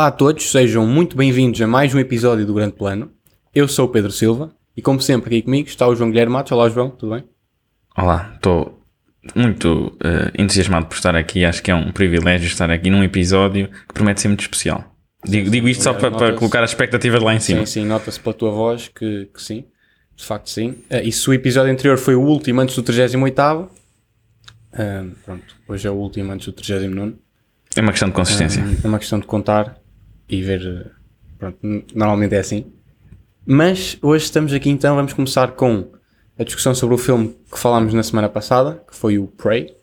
Olá a todos, sejam muito bem-vindos a mais um episódio do Grande Plano. Eu sou o Pedro Silva e, como sempre, aqui comigo está o João Guilherme Matos. Olá, João, tudo bem? Olá, estou muito uh, entusiasmado por estar aqui. Acho que é um privilégio estar aqui num episódio que promete ser muito especial. Digo, digo isto só para, para colocar a expectativa lá em cima. Sim, sim, nota-se pela tua voz que, que sim, de facto sim. Uh, e se o episódio anterior foi o último antes do 38, uh, pronto, hoje é o último antes do 39. É uma questão de consistência. é uma questão de contar e ver. Pronto, normalmente é assim. Mas hoje estamos aqui então, vamos começar com a discussão sobre o filme que falámos na semana passada, que foi o Prey.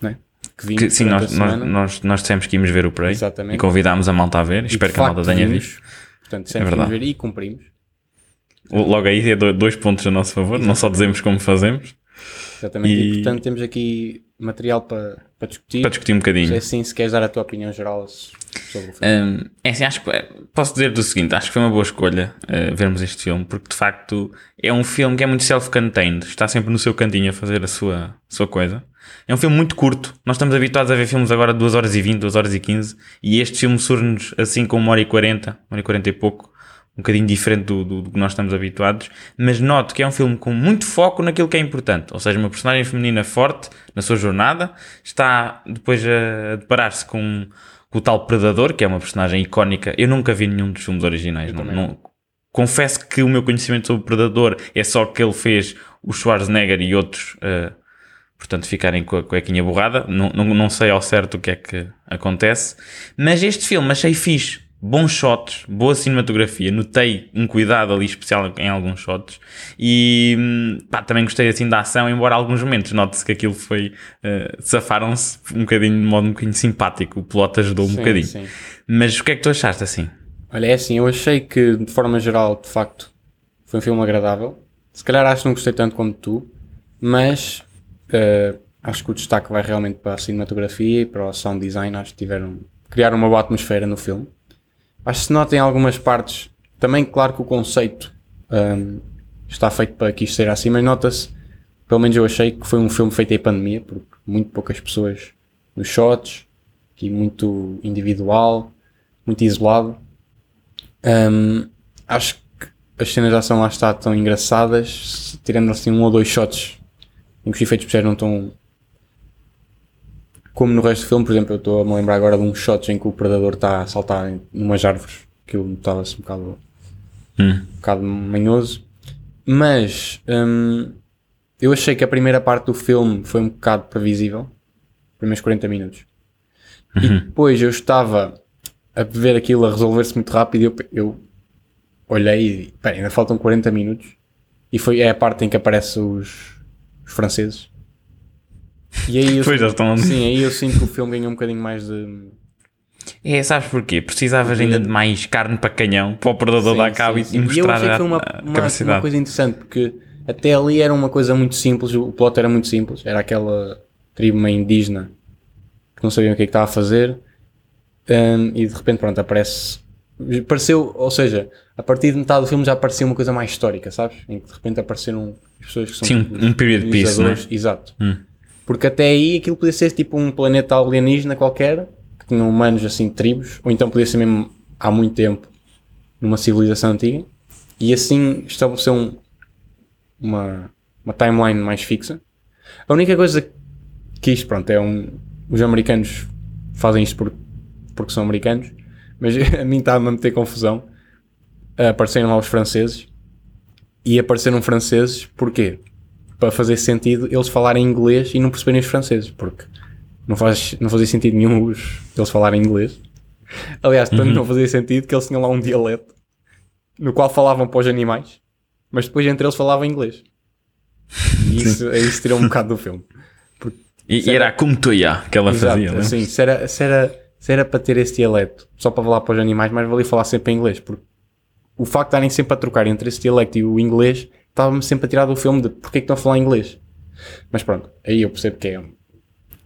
Né? Que, que sim, nós, nós, nós, nós dissemos que íamos ver o Prey Exatamente. e convidámos a malta a ver. E Espero que a malta tenha visto. Portanto, dissemos é que ver e cumprimos. Logo aí é dois pontos a nosso favor, Exatamente. não só dizemos como fazemos. Exatamente, e, e portanto temos aqui material para, para discutir. Para discutir um bocadinho. É assim, se queres dar a tua opinião geral sobre o filme. Um, é assim, acho que é, posso dizer do seguinte: acho que foi uma boa escolha uh, vermos este filme, porque de facto é um filme que é muito self-contained, está sempre no seu cantinho a fazer a sua, sua coisa. É um filme muito curto. Nós estamos habituados a ver filmes agora de 2 horas e 20, 2 horas e 15, e este filme surge-nos assim com 1 hora e 40, 1 hora e 40 e pouco um bocadinho diferente do, do, do, que nós estamos habituados, mas noto que é um filme com muito foco naquilo que é importante, ou seja, uma personagem feminina forte na sua jornada, está depois a deparar-se com, com, o tal Predador, que é uma personagem icónica. Eu nunca vi nenhum dos filmes originais, não, não, confesso que o meu conhecimento sobre o Predador é só que ele fez o Schwarzenegger e outros, uh, portanto, ficarem com a cuequinha borrada. Não, não, não sei ao certo o que é que acontece, mas este filme achei fixe bons shots, boa cinematografia, notei um cuidado ali especial em alguns shots e hum, pá, também gostei assim da ação, embora alguns momentos note-se que aquilo foi, uh, safaram-se um bocadinho de modo um bocadinho simpático, o plot ajudou um sim, bocadinho. Sim. Mas o que é que tu achaste assim? Olha, é assim, eu achei que de forma geral, de facto, foi um filme agradável. Se calhar acho que não gostei tanto como tu, mas uh, acho que o destaque vai realmente para a cinematografia e para o sound design, acho que tiveram, criaram uma boa atmosfera no filme. Acho que se nota em algumas partes, também claro que o conceito um, está feito para que isto seja assim, mas nota-se, pelo menos eu achei que foi um filme feito em pandemia, porque muito poucas pessoas nos shots, aqui muito individual, muito isolado. Um, acho que as cenas de ação lá está tão engraçadas, tirando assim um ou dois shots em que os efeitos especiais não estão como no resto do filme, por exemplo, eu estou a me lembrar agora de um shot em que o predador está a saltar em umas árvores, que eu notava-se um bocado, hum. um bocado manhoso. Mas hum, eu achei que a primeira parte do filme foi um bocado previsível, primeiros 40 minutos. Uhum. E depois eu estava a ver aquilo a resolver-se muito rápido e eu, eu olhei e ainda faltam 40 minutos. E foi é a parte em que aparecem os, os franceses e aí eu, pois já estão... Sim, aí eu sinto que o filme ganhou um bocadinho mais de. É, sabes porquê? Precisavas ainda de mais carne para canhão para o predador dar cabo e, mostrar e eu achei que foi uma, uma, uma coisa interessante porque até ali era uma coisa muito simples, o plot era muito simples, era aquela tribo meio indígena que não sabiam o que é que estava a fazer um, e de repente pronto aparece pareceu, ou seja, a partir de metade do filme já apareceu uma coisa mais histórica, sabes? Em que de repente apareceram as pessoas que são Sim, um period piece, né? exato. Hum. Porque até aí aquilo podia ser tipo um planeta alienígena qualquer, que tinha humanos assim, tribos, ou então podia ser mesmo há muito tempo, numa civilização antiga, e assim estabeleceu um, uma, uma timeline mais fixa. A única coisa que isto, pronto, é um. Os americanos fazem isto por, porque são americanos, mas a mim está-me a meter confusão. Apareceram lá os franceses e apareceram franceses porquê? Para fazer sentido eles falarem inglês e não perceberem os franceses, porque não, faz, não fazia sentido nenhum os, eles falarem inglês. Aliás, tanto uhum. não fazia sentido que eles tinham lá um dialeto no qual falavam para os animais, mas depois entre eles falavam inglês. E isso, isso tirou um bocado do filme. Porque, e, era, era como tu ia que ela exato, fazia, né? Assim, se era, se, era, se era para ter esse dialeto só para falar para os animais, mais valia falar sempre em inglês, porque o facto de estarem sempre a trocar entre esse dialecto e o inglês estava-me sempre a tirar do filme de porque é que estão a falar inglês. Mas pronto, aí eu percebo que é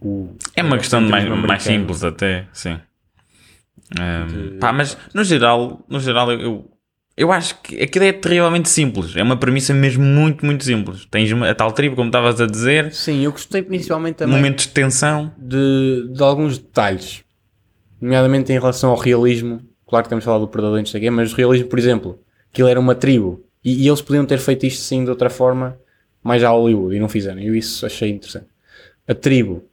o. É uma questão mais, mais simples, até, sim. Um, de... pá, mas no geral, no geral eu, eu acho que aquilo é terrivelmente simples. É uma premissa mesmo muito, muito simples. Tens a tal tribo, como estavas a dizer. Sim, eu gostei principalmente também. Momentos de tensão. De, de alguns detalhes. nomeadamente em relação ao realismo. Claro que estamos a falar do Predador e não sei mas o realismo, por exemplo, que ele era uma tribo e, e eles podiam ter feito isto sim de outra forma, mais a Hollywood, e não fizeram. Eu isso achei interessante. A tribo,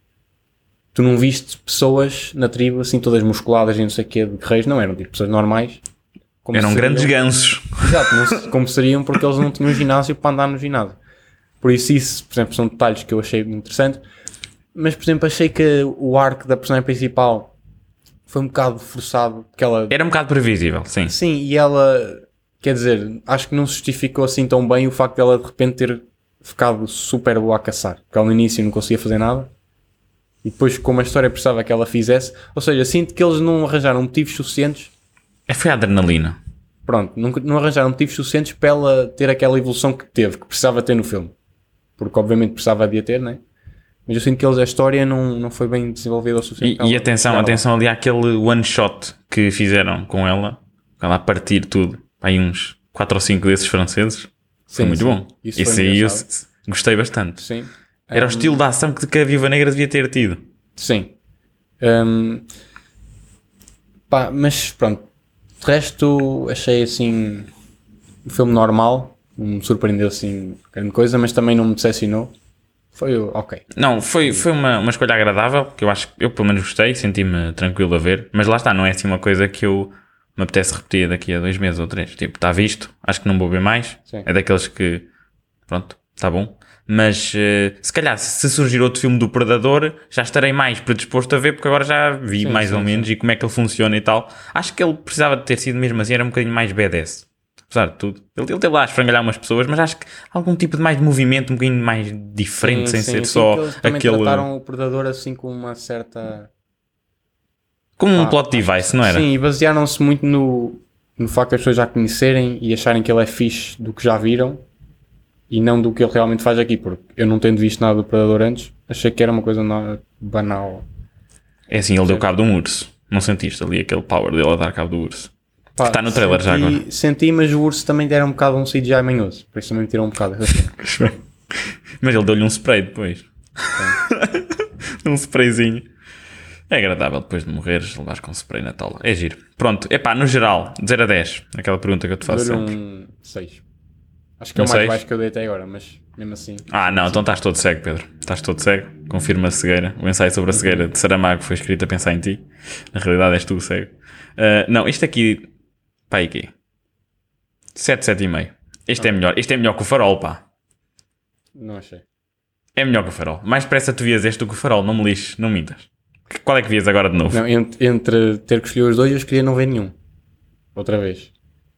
tu não viste pessoas na tribo assim todas musculadas e não sei o quê, de guerreiros, não eram tipo pessoas normais. como Eram seriam- grandes gansos. Exato, não como seriam porque eles não tinham ginásio para andar no ginásio. Por isso, isso, por exemplo, são detalhes que eu achei interessante. Mas, por exemplo, achei que o arco da personagem principal foi um bocado forçado. Que ela, Era um bocado previsível, sim. sim, e ela, quer dizer, acho que não se justificou assim tão bem o facto dela de repente ter ficado super boa a caçar. Porque no início não conseguia fazer nada. E depois, como a história precisava que ela fizesse, ou seja, sinto que eles não arranjaram motivos suficientes É, Foi a adrenalina. pronto, não, não arranjaram motivos suficientes para ela ter aquela evolução que teve, que precisava ter no filme. Porque obviamente precisava de a ter, né? Mas eu sinto que eles, a história não, não foi bem desenvolvida o suficiente. E, e atenção, atenção ali àquele one shot que fizeram com ela, com ela a partir tudo. Aí uns 4 ou 5 desses franceses. Foi Sim, muito sim. bom. Isso foi aí eu gostei bastante. Sim. Era o estilo da ação que, a Viva Negra devia ter tido. Sim. Hum, pá, mas pronto. De resto, achei assim um filme normal. Não me surpreendeu assim grande coisa, mas também não me decepcionou. Foi ok. Não, foi, foi uma, uma escolha agradável, que eu acho que eu pelo menos gostei, senti-me tranquilo a ver, mas lá está, não é assim uma coisa que eu me apetece repetir daqui a dois meses ou três. Tipo, está visto, acho que não vou ver mais. Sim. É daqueles que, pronto, está bom. Mas eh, se calhar, se surgir outro filme do Predador, já estarei mais predisposto a ver, porque agora já vi Sim, mais sim, ou menos e como é que ele funciona e tal. Acho que ele precisava de ter sido mesmo assim, era um bocadinho mais B10. Apesar de tudo. Ele, ele teve lá a esfrangalhar umas pessoas, mas acho que algum tipo de mais movimento, um bocadinho mais diferente, sem ser só aquele. trataram o Predador assim com uma certa... Como um Ah, plot device, não era? Sim, e basearam-se muito no, no facto das pessoas já conhecerem e acharem que ele é fixe do que já viram e não do que ele realmente faz aqui, porque eu não tendo visto nada do Predador antes, achei que era uma coisa na- banal. É assim, ele deu cabo de um urso. Não sentiste ali aquele power dele a dar cabo do urso? Pá, Está no trailer já senti- agora. Senti, mas o urso também era um bocado um CGI manhoso, por isso também me tirou um bocado. Mas ele deu-lhe um spray depois. um sprayzinho. É agradável depois de morreres, levares com spray na tola. É giro. Pronto, epá, no geral, de 0 a 10, aquela pergunta que eu te faço sempre. um 6. Acho que é Um o mais seis? baixo que eu dei até agora, mas mesmo assim. Ah, não, então estás todo cego, Pedro. Estás todo cego. Confirma a cegueira. O ensaio sobre a cegueira de Saramago foi escrito a pensar em ti. Na realidade és tu o cego. Ah, não, isto aqui. Pá, aqui. 7, 7,5. Este é melhor. Este é melhor que o farol, pá. Não achei. É melhor que o farol. Mais depressa tu vias este do que o farol. Não me lixes, não mintas. Qual é que vias agora de novo? Não, entre, entre ter que escolher os dois, eu escolhi não ver nenhum. Outra vez.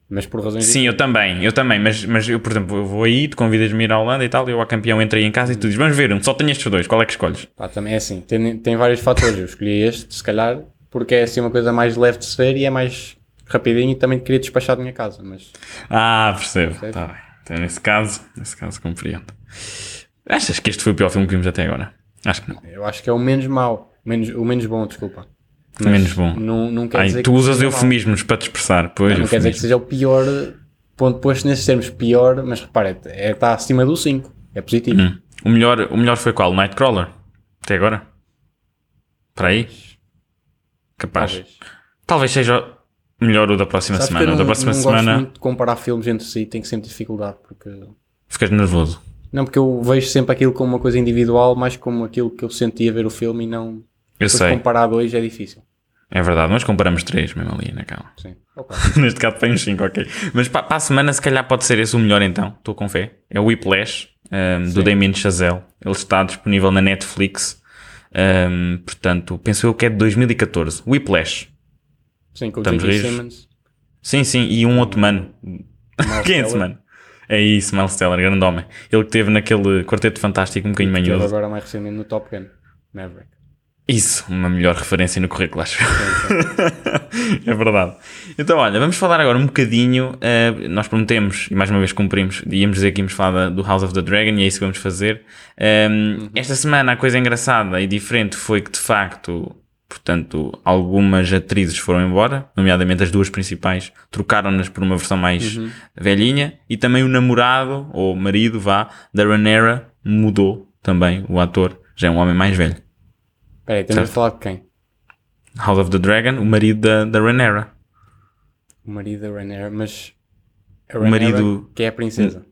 Mas por razões Sim, eu também, eu também, mas, mas eu, por exemplo, eu vou aí, tu convidas-me a ir à Holanda e tal, eu a campeão entrei em casa e tu dizes, vamos ver, um, só tenho estes dois, qual é que escolhes? Pá, também é assim, tem, tem vários fatores. Eu escolhi este, se calhar, porque é assim uma coisa mais leve de se ver e é mais rapidinho e também queria despachar da minha casa. Mas Ah, percebo, Percebe? tá bem. Então, nesse caso, nesse caso compreendo. Achas que este foi o pior filme que vimos até agora? Acho que não. eu acho que é o menos mau, menos, o menos bom, desculpa. O menos bom. Não, não quer Ai, dizer tu que usas eufemismos para te expressar, pois, Não quer dizer que seja o pior, ponto posto nesses termos, pior, mas repara, está é, está acima do 5. É positivo. Hum. O, melhor, o melhor foi qual? Nightcrawler? Até agora? Para aí? Capaz. Talvez, Talvez. seja melhor o da próxima Sabes semana. não, da próxima não semana gosto muito de comparar filmes entre si, tenho sempre dificuldade, porque... ficas nervoso. Não, porque eu vejo sempre aquilo como uma coisa individual, mais como aquilo que eu sentia ver o filme e não... Eu Depois sei, comparar dois é difícil. é verdade, mas comparamos três mesmo ali naquela. Sim. Ok. Neste caso foi uns 5, ok. Mas para, para a semana, se calhar pode ser esse o melhor então. Estou com fé. É o Whiplash, um, do Damien Chazelle. Ele está disponível na Netflix. Um, portanto, penso eu que é de 2014. Whiplash. Sim, com o Estamos rios. Simmons. Sim, sim. E um outro mano. Quem é esse mano? É isso, Miles Teller, grande homem. Ele que teve naquele quarteto fantástico um bocadinho manhoso. agora mais recentemente no Top Gun. Maverick. Isso, uma melhor referência no currículo, acho. É verdade. Então, olha, vamos falar agora um bocadinho. eh, nós prometemos, e mais uma vez cumprimos, íamos dizer que íamos falar do House of the Dragon, e é isso que vamos fazer. Um, Esta semana a coisa engraçada e diferente foi que, de facto, portanto, algumas atrizes foram embora, nomeadamente as duas principais, trocaram-nas por uma versão mais velhinha, e também o namorado, ou marido, vá, da Ranera mudou também, o ator, já é um homem mais velho. Espera aí, temos Certo. a falar de quem? House of the Dragon, o marido da, da Rhaenyra. O marido da Rhaenyra, mas... A O marido- Que é a princesa.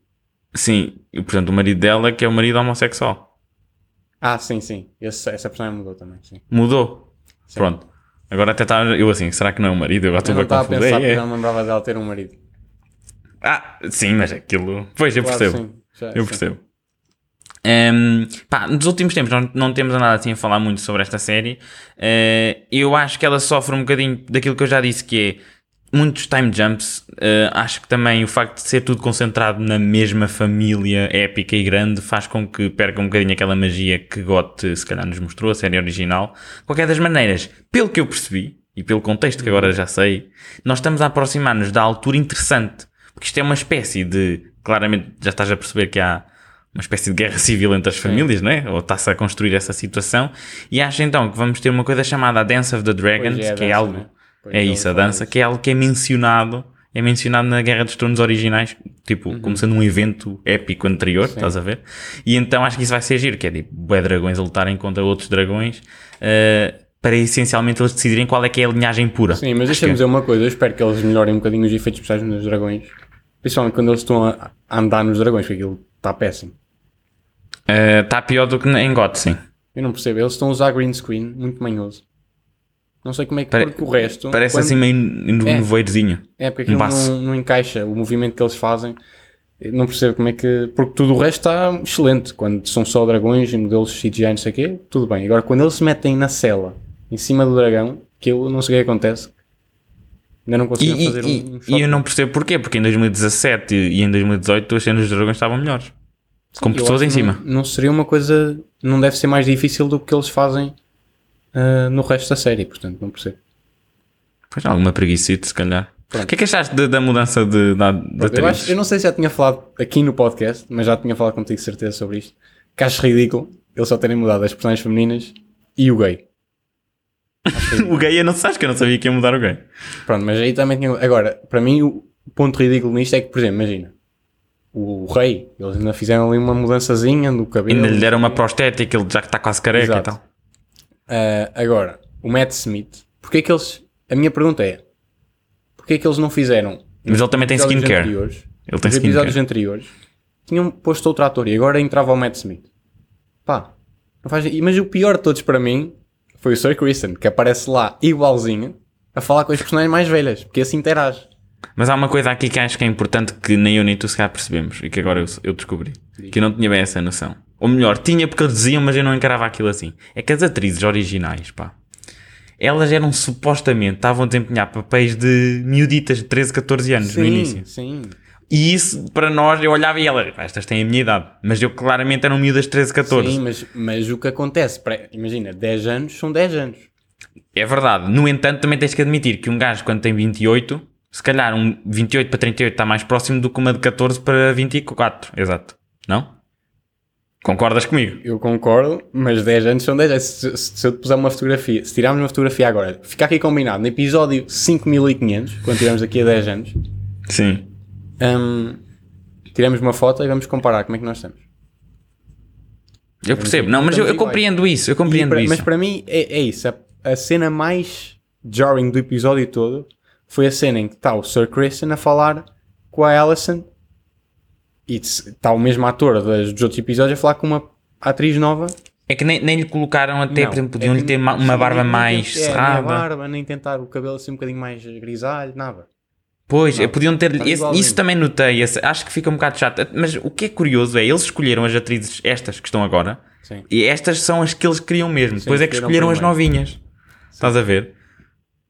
Sim, e portanto o marido dela que é o marido homossexual. Ah, sim, sim. Esse- essa personagem mudou também, sim. Mudou. Sim. Pronto. Agora até está eu assim, será que não é o marido? Eu agora Eu estou não bem estava a pensar É, não lembrava dela ter um marido. Ah, sim, mas aquilo. Pois, eu Claro, percebo. Já- Eu sim. percebo. Ehm, pá, nos últimos tempos não, não temos nada assim a falar muito sobre esta série. Eh, eu acho que ela sofre um bocadinho daquilo que eu já disse, que é muitos time jumps. Eh, acho que também o facto de ser tudo concentrado na mesma família épica e grande faz com que perca um bocadinho aquela magia que GOT se calhar nos mostrou, a série original. Qualquer das maneiras, pelo que eu percebi, e pelo contexto que agora já sei, nós estamos a aproximar-nos da altura interessante. Porque isto é uma espécie de. Claramente já estás a perceber que há uma espécie de guerra civil entre as famílias, né? Ou está-se a construir essa situação. E acho então que vamos ter uma coisa chamada a Dance of the Dragons, é, que é dança, algo. né? É isso, a dança, isso. que é algo que é mencionado. É mencionado na Guerra dos Tronos originais, tipo, Uhum. como sendo um evento épico anterior, estás a ver? E então acho que isso vai ser giro, que é tipo, bué dragões a lutarem contra outros dragões, eh, para essencialmente eles decidirem qual é que é a linhagem pura. Sim, mas deixa-me que é. dizer uma coisa. Eu espero que eles melhorem um bocadinho os efeitos especiais nos dragões. Principalmente quando eles estão a a andar nos dragões, porque aquilo está péssimo. Está pior do que em GOT, sim. Eu não percebo. Eles estão a usar green screen, muito manhoso. Não sei como é que Pare- porque o resto. Parece quando- assim meio no É. nevoeirozinho. É porque aquilo não, não encaixa. O movimento que eles fazem. Não percebo como é que. Porque tudo o resto está excelente. Quando são só dragões e modelos CGI, não sei o quê, tudo bem. Agora, quando eles se metem na cela, em cima do dragão, que eu não sei o que acontece. Ainda não E, consigo e- fazer e- um, e shot. eu não percebo porquê, porque em 2017 e em 2018 as cenas dos dragões estavam melhores. Com Eu pessoas em cima. Não, não seria uma coisa. Não deve ser mais difícil do que eles fazem ah, no resto da série, portanto, não percebo. Pois alguma preguiçita, se calhar. Pronto. O que é que achaste da, da mudança de, da, da Eu, atriz? acho- eu não sei se já tinha falado aqui no podcast, mas já tinha falado contigo certeza sobre isto. Que acho ridículo eles só terem mudado as personagens femininas e o gay. O gay eu não sei, acho que eu não sabia que ia mudar o gay. Pronto, mas aí também tinha. Agora, para mim, o ponto ridículo nisto é que, por exemplo, imagina. O rei, eles ainda fizeram ali uma mudançazinha no cabelo. Ainda lhe deram uma prostética, ele já que está quase careca Exato. e tal. Ah, agora, o Matt Smith, porque é que eles. A minha pergunta é: porque é que eles não fizeram. Mas ele também tem skincare. anteriores, Ele tem nos episódios anteriores tinham posto outro ator e agora entrava o Matt Smith. Pá, não faz... Mas o pior de todos para mim foi o Sir Kristen, que aparece lá igualzinho a falar com as personagens mais velhas, porque assim interage. Mas há uma coisa aqui que acho que é importante que nem eu nem tu se calhar percebemos e que agora eu, eu descobri. Que eu não tinha bem essa noção. Ou melhor, tinha porque eles diziam, mas eu não encarava aquilo assim. É que as atrizes originais, pá, elas eram supostamente, estavam a desempenhar papéis de miuditas de 13, 14 anos no início. sim. E isso, para nós, eu olhava e ela, "Pá, estas têm a minha idade. Mas eu claramente eram miúdas de 13, 14. Sim, mas, mas o que acontece, imagina, 10 anos são 10 anos. É verdade. No entanto, também tens que admitir que um gajo, quando tem 28, se calhar um 28 para 38 está mais próximo do que uma de 14 para 24. Exato. Não? Concordas comigo? Eu concordo, mas 10 anos são 10 anos. Se, se- se eu te puser uma fotografia, se tirarmos uma fotografia agora, fica aqui combinado, no episódio 5500, quando tiramos aqui a 10 anos, Sim. hum, tiramos uma foto e vamos comparar como é que nós estamos. Eu percebo. Não, mas eu, eu compreendo isso. Eu compreendo para- isso. Mas para mim é, é isso. A, a cena mais jarring do episódio todo foi a cena em que está o Sir Kristen a falar com a Alison e está o mesmo ator dos outros episódios a falar com uma atriz nova. É que nem, nem lhe colocaram até, Não, por exemplo, podiam-lhe é ter ma- uma sim, barba nem- mais nem- é, nem a cerrada. barba, nem tentar o cabelo assim um bocadinho mais grisalho, nada. Pois, Não, podiam ter. está esse- isso também notei. esse- acho que fica um bocado chato. Mas o que é curioso é eles escolheram as atrizes, estas que estão agora, Sim. e estas são as que eles queriam mesmo. Depois é que escolheram as novinhas. Estás a ver?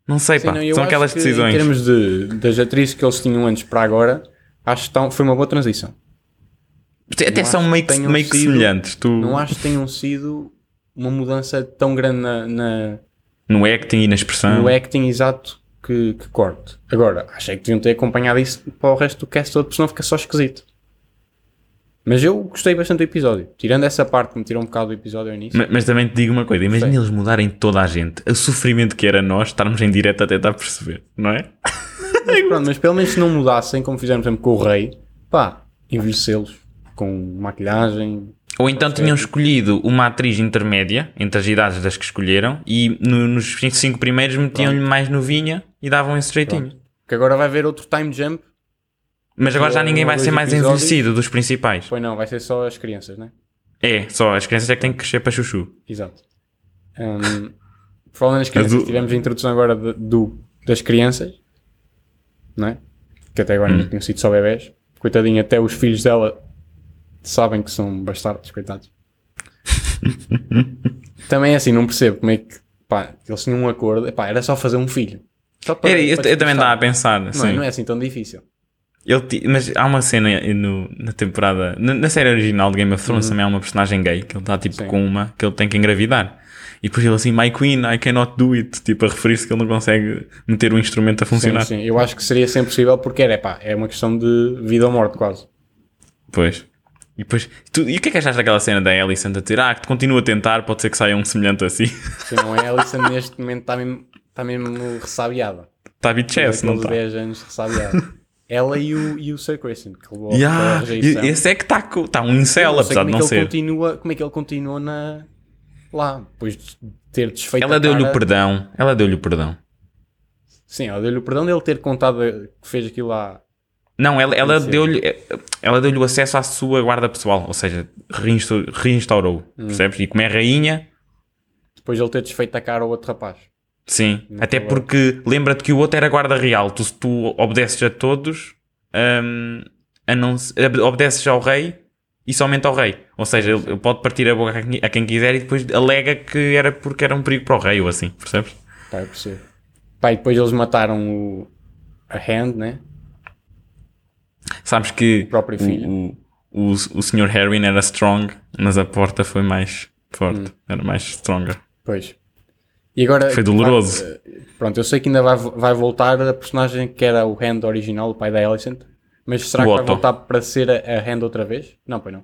Não sei, Sim, pá. não, são aquelas que decisões. Em termos de, das atrizes que eles tinham antes para agora, acho que estão- foi uma boa transição. Até não são meio que meio que sido- semelhantes. Tu, Não acho que tenham sido uma mudança tão grande na- na, No acting e na expressão. no acting exato que, que corte. Agora, achei que deviam ter acompanhado isso para o resto do cast todo, porque senão fica só esquisito. Mas eu gostei bastante do episódio. Tirando essa parte que me tirou um bocado do episódio ao início. Ma- Mas, também te digo uma coisa: imagina Sei. eles mudarem toda a gente. O sofrimento que era nós estarmos em direto a tentar perceber, não é? Mas, pronto, mas pelo menos se não mudassem, como fizemos por exemplo, com o Rei, pá, envelhecê-los com maquilhagem. Ou então tinham escolhido uma atriz intermédia entre as idades das que escolheram e no- nos cinco primeiros metiam-lhe mais novinha e davam esse jeitinho. Que agora vai haver outro time jump. Mas agora já ninguém vai ser mais episódios. envelhecido dos principais. Pois não, vai ser só as crianças, né? É, só as crianças é que têm que crescer para chuchu. Exato. Um, falando nas crianças, do- tivemos a introdução agora de- do, das crianças, não é? Que até agora Hum. não tinham sido só bebés. Coitadinho, até os filhos dela sabem que são bastardos, coitados. Também é assim, não percebo como é que pá, eles tinham um acordo, epá, era só fazer um filho. Só para- Era, eu, para eu também estava a pensar. Não, é, sim. não é assim tão difícil. Ele mas há uma cena no- na temporada, na, na série original de Game of Thrones também há uma personagem gay que ele está tipo Uhum. Sim. com uma que ele tem que engravidar. E depois ele assim, My Queen, I cannot do it. Tipo, a referir-se que ele não consegue meter o instrumento a Sim, funcionar. sim. Eu acho que seria sempre possível porque era, epá, é uma questão de vida ou morte quase. Pois. E depois, tu- e o que é que achaste daquela cena da Alicent a dizer, ah, que continua a tentar, pode ser que saia um semelhante assim? Se não é, a Alison neste momento está mesmo, está mesmo ressabiada. Está a bitchess, não está? 10 anos ressabiada. Ela e o, e o Sir Christian, que levou Yeah, a rejeição. e- esse é que está tá um incel, apesar de é não que ele ser. Continua, como é que ele continua na, lá, depois de ter desfeito Ela deu-lhe o perdão. Ela deu-lhe o perdão. Sim, ela deu-lhe o perdão dele ter contado que fez aquilo lá. Não, ela, ela deu-lhe ela deu-lhe o acesso à sua guarda pessoal, ou seja, reinsta- reinstaurou, Hum. percebes? E como é rainha, Depois de ele ter desfeito a cara ao outro rapaz. Sim. Não Até porque lembra-te que o outro era guarda real, tu, tu obedeces a todos, hum, a não, obedeces ao rei e somente ao rei. Ou seja, ele, pode partir a boca a quem, quiser e depois alega que era porque era um perigo para o rei ou assim, percebes? Pá, eu percebo. Pá, e depois eles mataram o, a Hand, né? Sabes que O próprio filho. o, o, o Sr. Harwin era strong, mas a porta foi mais forte, Hum. era mais stronger. Pois. E agora. Foi doloroso. eh, pronto, eu sei que ainda vai, vai voltar a personagem que era o Hand original, o pai da Alicent. Mas será O que vai Otto. voltar para ser a, a Hand outra vez? Não, pois não.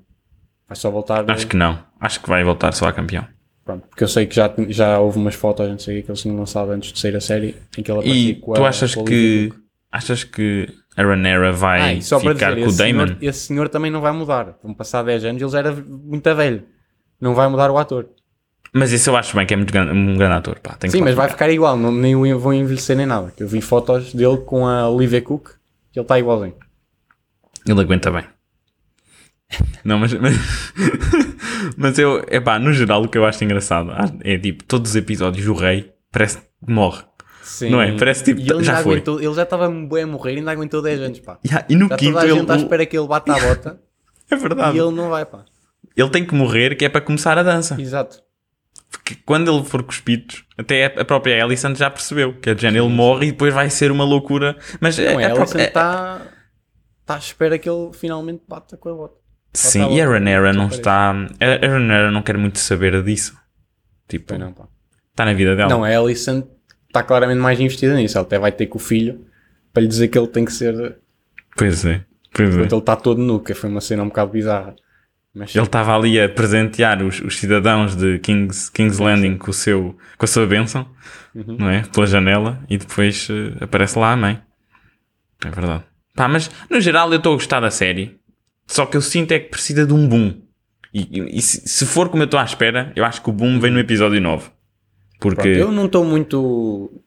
Vai só voltar. Acho que não. Acho que vai voltar só a campeão. Pronto, porque eu sei que já, já houve umas fotos, não sei que, eles tinham lançado antes de sair a série, em que ela aparecia E com tu a- achas a que achas que a Ranera vai Ah, ficar dizer, com o Damon? senhor, esse senhor também não vai mudar. Vão passar 10 anos, ele já era muito velho. Não vai mudar o ator. Mas isso eu acho bem que é muito gran- um grande ator. Pá, tem que Sim, mas vai ficar. igual, não, nem o vão envelhecer nem nada. Eu vi fotos dele com a Olivia Cook, que ele está igualzinho. Ele aguenta bem. Não, mas, mas, mas eu, epá, no geral o que eu acho engraçado é tipo, todos os episódios o rei parece que morre. Sim. Não é? Parece tipo, E ele já foi. aguentou- ele já estava bem a morrer e ainda aguentou 10 anos, pá. Ya, e no Está quinto toda a ele, gente à espera que ele bata a bota é verdade. e Ele... ele não vai, pá. tem que morrer que é para começar a dança. Exato. Porque quando ele for cuspidos, até a própria Alicent já percebeu que a Jen ele morre e depois vai ser uma loucura. Mas Não, a, a própria- está está à espera que ele finalmente bata com a bota. Sim, e a Ranera não está. A Ranera não quer muito saber disso. Tipo, não, está na vida dela. Não, a Alicent está claramente mais investida nisso. Ela até vai ter com o filho para lhe dizer que ele tem que ser. Pois é, pois é. Ele está todo nu, que foi uma cena um bocado bizarra. Mas Ele estava ali a presentear os, os cidadãos de King's, King's Landing com, o seu, com a sua bênção, Uhum. não é? Pela janela e depois eh, aparece lá a mãe. É verdade. Pá, mas no geral eu estou a gostar da série. Só que eu sinto é que precisa de um boom. E, e- e se, se for como eu estou à espera, eu acho que o boom vem no episódio 9. Porque. pronto, eu não estou muito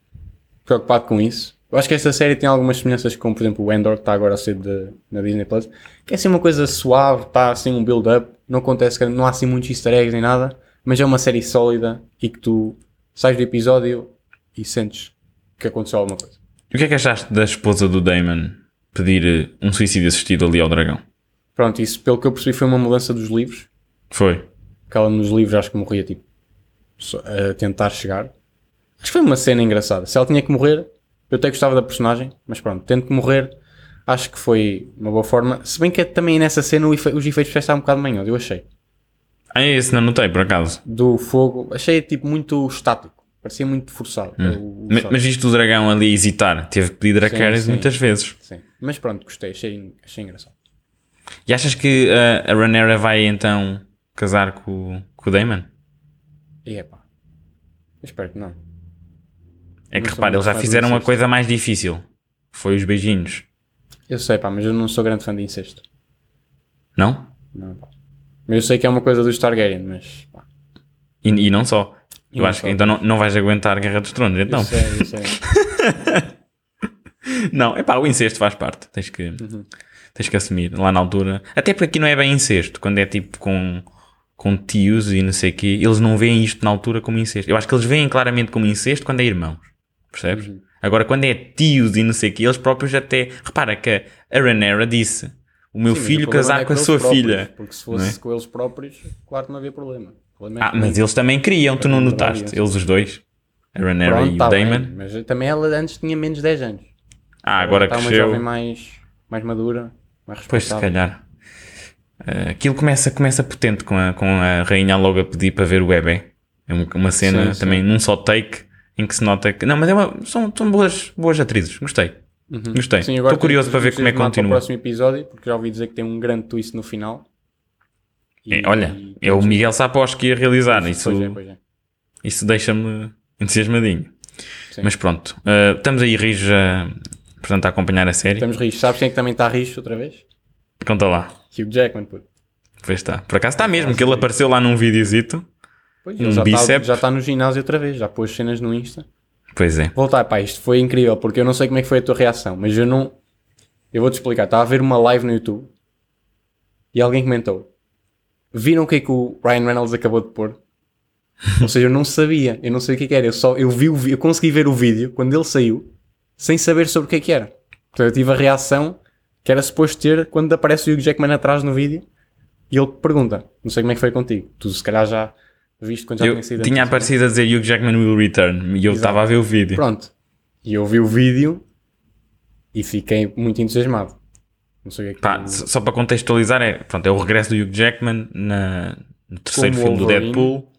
preocupado com isso. Eu acho que esta série tem algumas semelhanças com, por exemplo, o Endor, que está agora a ser de, na Disney Plus. Que é assim uma coisa suave, está assim um build-up. Não acontece, não há assim muitos easter eggs nem nada. Mas é uma série sólida e que tu sais do episódio e sentes que aconteceu alguma coisa. O que é que achaste da esposa do Damon pedir eh, um suicídio assistido ali ao dragão? Pronto, isso pelo que eu percebi foi uma mudança dos livros. Foi. que ela nos livros acho que morria tipo a tentar chegar. Acho que foi uma cena engraçada. Se ela tinha que morrer, eu até gostava da personagem, mas pronto, tendo que morrer, acho que foi uma boa forma. Se bem que é também nessa cena efe- os efeitos especiais estavam um bocado manhosos, eu achei. Ah, esse não notei, por acaso. Do fogo, achei tipo muito estático, parecia muito forçado. Hum. o- o Mas, mas dragão ali a hesitar? Teve que pedir Dracarys sim. muitas vezes. Sim. Mas pronto, gostei, achei, achei engraçado. E achas que uh, a Ranera vai então casar com, com o Damon? E é pá, espero que não. É que repara, eles já fizeram uma coisa mais difícil. Foi os beijinhos. Eu sei pá, mas eu não sou grande fã de incesto. Não? Não, pá. Mas eu sei que é uma coisa do Targaryen, mas. pá, E, e não só. E eu não acho só. que então não, não vais aguentar a Guerra dos Tronos. Então, Eu sei, eu sei. não, é pá, o incesto faz parte. Tens que, Uhum. tens que assumir lá na altura. Até porque aqui não é bem incesto, quando é tipo com, com tios e não sei o quê, eles não veem isto na altura como incesto. Eu acho que eles veem claramente como incesto quando é irmãos. Percebes? Uhum. Agora, quando é tios e não sei o quê, eles próprios até. Repara que a Rhaenyra disse: o meu Sim, filho o casar é com a sua próprios, filha. Porque se fosse não é? com eles próprios, claro que não havia problema. É Ah, que- mas eles também queriam, tu não notaste? Eles os dois. A Rhaenyra Pronto, e o tá Daemon. bem, mas também ela antes tinha menos de 10 anos. Ah, agora está uma cresceu. jovem mais, mais madura, mais Pois, se calhar. Eh, aquilo começa, começa potente com a, com a rainha logo a pedir para ver o bebê. É uma, uma cena Sim, sim. também num só take em que se nota que. Não, mas é uma- são, são boas, boas atrizes. Gostei. Gostei. Uhum. Agora Estou curioso para ver como é que para continua. o próximo episódio, porque já ouvi dizer que tem um grande twist no final. E- É, olha, e- é o Miguel Sapos ia realizar. Isso, Pois é, pois é. isso deixa-me entusiasmadinho. Sim. Mas pronto. eh, estamos aí, Rijo, a, portanto, a acompanhar a série. Estamos rixos. Sabes quem é que também está rijo outra vez? Conta lá. Hugh Jackman, puto. Pois está. Por acaso está mesmo, que ele apareceu lá num videozito. Pois, Um já está, bíceps. já está no ginásio outra vez, já pôs cenas no Insta. Pois é. Voltar, pá, isto foi incrível, porque eu não sei como é que foi a tua reação, mas eu não. Eu vou-te explicar. Estava a ver uma live no YouTube e alguém comentou: Viram o que é que o Ryan Reynolds acabou de pôr? Ou seja, eu não sabia, eu não sei o que é que era, eu só eu vi o eu consegui ver o vídeo quando ele saiu sem saber sobre o que é que era. Portanto, eu tive a reação que era suposto ter quando aparece o Hugh Jackman atrás no vídeo e ele pergunta: Não sei como é que foi contigo. Tu se calhar já viste quando já Eu tinha sido tinha aparecido a dizer Hugh Jackman will return e eu estava a ver o vídeo. Pronto. E eu vi o vídeo e fiquei muito entusiasmado. Não sei o que é que Pá, só para contextualizar, é, pronto, é o regresso do Hugh Jackman na, no terceiro Como filme do Wolverine. Deadpool,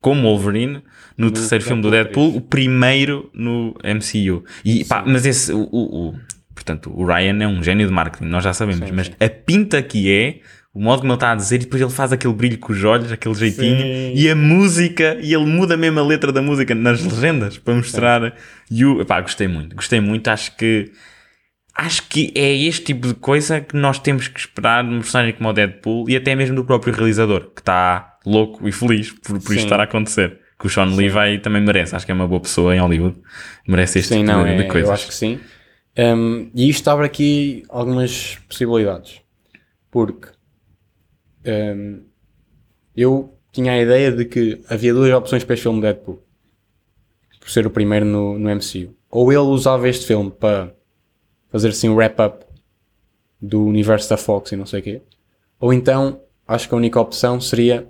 como Wolverine, no, terceiro filme do Deadpool Deadpool, o primeiro no MCU. E, pá, mas esse, o, o- o- portanto, o Ryan é um gênio de marketing, nós já sabemos, Sim, mas sim. a pinta que é, o modo como ele está a dizer, e depois ele faz aquele brilho com os olhos, aquele jeitinho, Sim. e a música, e ele muda mesmo a letra da música nas legendas para mostrar. E o, pá, gostei muito, gostei muito, acho que acho que é este tipo de coisa que nós temos que esperar de um personagem como o Deadpool e até mesmo do próprio realizador, que está louco e feliz por, por isto Sim. estar a acontecer. Que o Sean Levi também merece. Acho que é uma boa pessoa em Hollywood. Merece este Sim, tipo não, de, de é, coisas. eu acho que sim. Um, e isto abre aqui algumas possibilidades. Porque um, eu tinha a ideia de que havia duas opções para este filme Deadpool. Por ser o primeiro no, no MCU. Ou ele usava este filme para fazer assim um wrap-up do universo da Fox e não sei o quê. Ou então, acho que a única opção seria.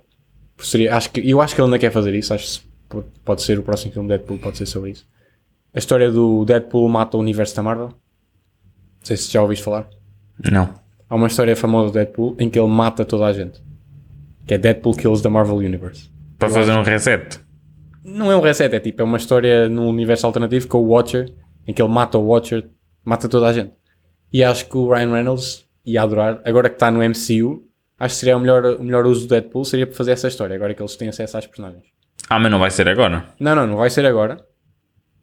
seria acho que, eu acho que ele ainda quer fazer isso. Acho que pode- ser o próximo filme Deadpool, pode ser sobre isso. A história do Deadpool mata o universo da Marvel. Não sei se já ouviste falar. Não. Há uma história famosa do Deadpool em que ele mata toda a gente. Que é Deadpool Kills the Marvel Universe. Para fazer um reset. Não é um reset, é tipo, é uma história num universo alternativo com o Watcher, em que ele mata o Watcher, mata toda a gente. E acho que o Ryan Reynolds ia adorar, agora que está no MCU, acho que seria o melhor, o melhor uso do Deadpool, seria para fazer essa história, agora que eles têm acesso às personagens. Ah, mas não vai ser agora. Não, não, não vai ser agora.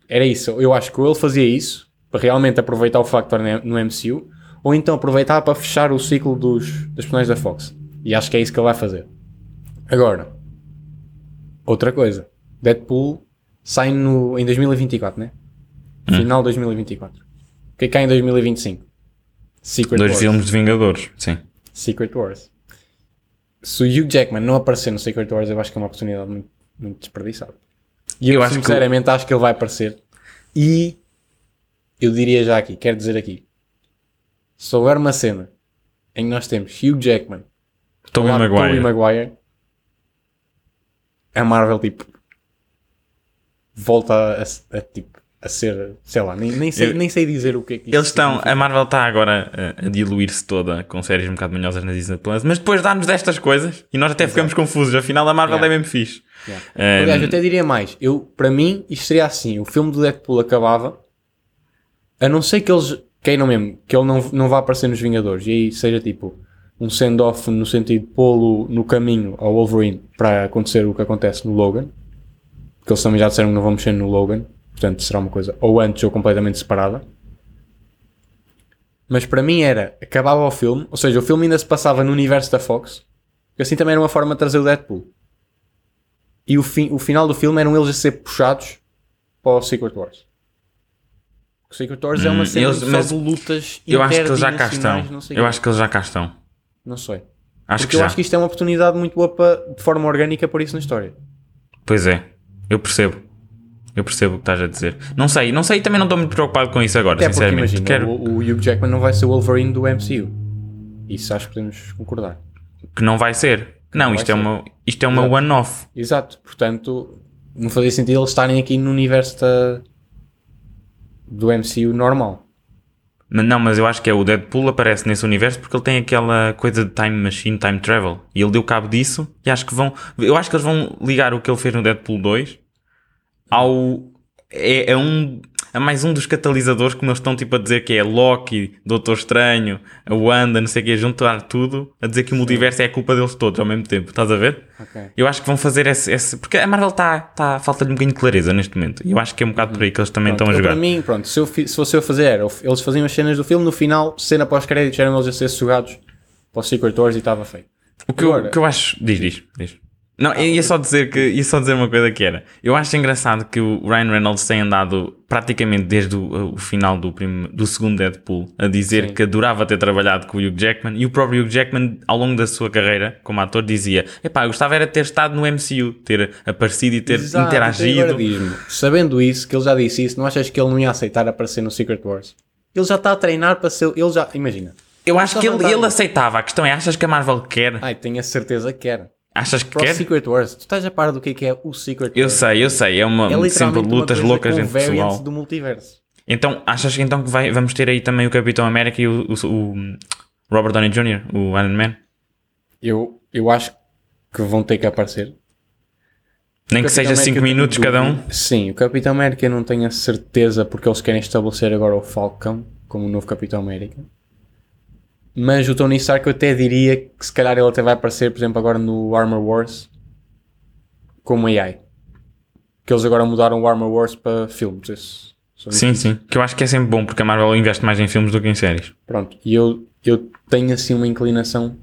Era isso. Eu acho que ou ele fazia isso para realmente aproveitar o factor no MCU, ou então aproveitar para fechar o ciclo dos, dos personagens da Fox. E acho que é isso que ele vai fazer. Agora, outra coisa. Deadpool sai no, em 2024, né? Final de 2024. O que é que há em 2025? Secret Dois Wars. filmes de Vingadores. Sim. Secret Wars. Se o Hugh Jackman não aparecer no Secret Wars, eu acho que é uma oportunidade muito, muito desperdiçada. E eu, Eu acho que sinceramente acho que ele vai aparecer. E eu diria já aqui, quero dizer aqui, se houver uma cena em que nós temos Hugh Jackman, Tobey de Maguire. Maguire, a Marvel tipo volta a, a, tipo a ser, sei lá, nem, nem, sei, Eu- nem sei dizer o que é que isto Eles estão, significa. a Marvel está agora a, a diluir-se toda com séries um bocado manhosas na Disney Plus, mas depois dá-nos destas coisas e nós até ficamos confusos. Afinal, a Marvel Yeah. é mesmo fixe. Yeah. Um, Aliás, eu até diria mais. Eu, para mim, isto seria assim: o filme do Deadpool acabava, a não ser que eles queiram mesmo, que ele não, não vá aparecer nos Vingadores, e aí seja tipo um send-off no sentido de pô-lo no caminho ao Wolverine para acontecer o que acontece no Logan, porque eles também já disseram que não vão mexer no Logan, portanto será uma coisa ou antes ou completamente separada. Mas para mim era, acabava o filme, ou seja, o filme ainda se passava no universo da Fox, Porque assim também era uma forma de trazer o Deadpool. E o, fim, o final do filme eram eles a ser puxados para o Secret Wars. O Secret Wars é uma Hum, série eles- só mas de lutas Eu acho que eles já cá estão. não sei Eu acho que eles já cá estão. Não sei. Acho Porque que eu já. acho que isto é uma oportunidade muito boa para, de forma orgânica por isso na história. Pois é, eu percebo. Eu percebo o que estás a dizer. Não sei, não sei, também não estou muito preocupado com isso agora, Até porque sinceramente. imagina, Quero o, o Hugh Jackman não vai ser o Wolverine do MCU. Isso acho que podemos concordar. que não vai ser. Não, vai isto é uma, isto é uma one-off. Exato. Portanto, não fazia sentido eles estarem aqui no universo da, do MCU normal. Mas Não, mas eu acho que é o Deadpool aparece nesse universo porque ele tem aquela coisa de time machine, time travel. E ele deu cabo disso e acho que vão. Eu acho que eles vão ligar o que ele fez no Deadpool 2 ao. É, é um. É mais um dos catalisadores que eles estão tipo a dizer que é Loki, Doutor Estranho, a Wanda, não sei o que, juntar tudo, a dizer que o multiverso é a culpa deles todos ao mesmo tempo. Estás a ver? Ok. Eu acho que vão fazer esse. esse- porque a Marvel está. Tá, falta-lhe um bocadinho de clareza neste momento. E eu acho que é um bocado por aí que eles também Pronto, estão a eu, jogar. para mim, pronto, se, eu, se fosse eu fazer, eles faziam as cenas do filme, no final, cena pós-créditos, eram eles a ser sugados para o Secret Wars e estava feito. O que, eu, Agora- o que eu acho. Diz, diz, diz. Não, eu ia só dizer que ia só dizer uma coisa que era. Eu acho engraçado que o Ryan Reynolds tem andado praticamente desde o, o final do, prim, do segundo Deadpool a dizer Sim. que adorava ter trabalhado com o Hugh Jackman e o próprio Hugh Jackman, ao longo da sua carreira como ator, dizia: Epá, eu gostava era de ter estado no MCU, ter aparecido e ter Exato, interagido. então sabendo isso, que ele já disse isso, não achas que ele não ia aceitar aparecer no Secret Wars? Ele já está a treinar para ser. Ele já. Imagina. Eu acho que ele, ele aceitava. A questão é: achas que a Marvel quer? Ai, tenho a certeza que quer. Achas que quer? Secret Wars. Tu estás a par do que é, que é o Secret Eu Wars? sei, eu sei. É uma É sempre uma lutas coisa loucas entre pessoal. do multiverso. Então, achas que então que vai- vamos ter aí também o Capitão América e o, o- o Robert Downey Jr., o Iron Man? Eu, eu acho que vão ter que aparecer. Nem O que Capitão seja América 5 eu tenho minutos cada um? Sim, o Capitão América eu não tenho a certeza porque eles querem estabelecer agora o Falcão como o novo Capitão América. Mas o Tony Stark eu até diria que se calhar ele até vai aparecer, por exemplo, agora no Armor Wars como AI. Que eles agora mudaram o Armor Wars para filmes. Esse- Sim, sim. Que eu acho que é sempre bom, porque a Marvel investe mais em filmes do que em séries. Pronto, e eu, eu tenho assim uma inclinação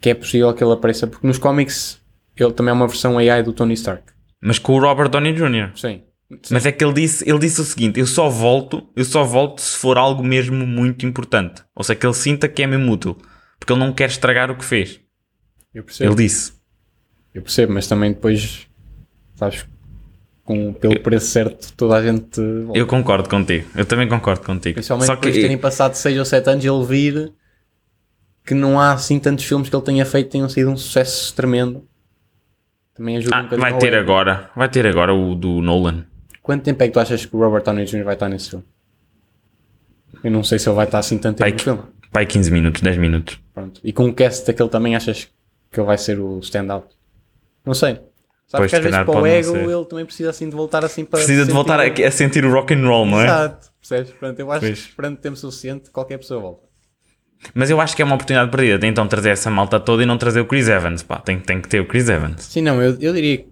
que é possível que ele apareça, porque nos cómics ele também é uma versão AI do Tony Stark. Mas com o Robert Downey Jr. Sim. Mas é que ele disse, ele disse o seguinte: eu só volto, eu só volto se for algo mesmo muito importante. Ou seja, que ele sinta que é mesmo útil. Porque ele não quer estragar o que fez. Eu percebo. Ele disse. Eu percebo, mas também depois, sabes, com, pelo preço certo, toda a gente. volta. Eu concordo contigo. Eu também concordo contigo. Principalmente Só depois que de terem passado 6 ou 7 anos e ele vir que não há assim tantos filmes que ele tenha feito tenham sido um sucesso tremendo. Também ajuda um Ah, bocadinho. vai ter agora. Vai ter agora o do Nolan. Quanto tempo é que tu achas que o Robert Downey Jr. vai estar nesse filme? Eu não sei se ele vai estar assim tanto tempo no filme. vai 15 minutos, 10 minutos. Pronto. E com o cast daquele também achas que ele vai ser o standout? Não sei. Pois, Sabes que às vezes para o ego ele também precisa assim de voltar assim para. Precisa de voltar a, a sentir o rock and roll, não é? Exato. Percebes? Pronto, eu acho Pois. que esperando tempo suficiente qualquer pessoa volta. Mas eu acho que é uma oportunidade perdida de então trazer essa malta toda e não trazer o Chris Evans. Pá, tem, tem que ter o Chris Evans. Sim, não, eu, eu diria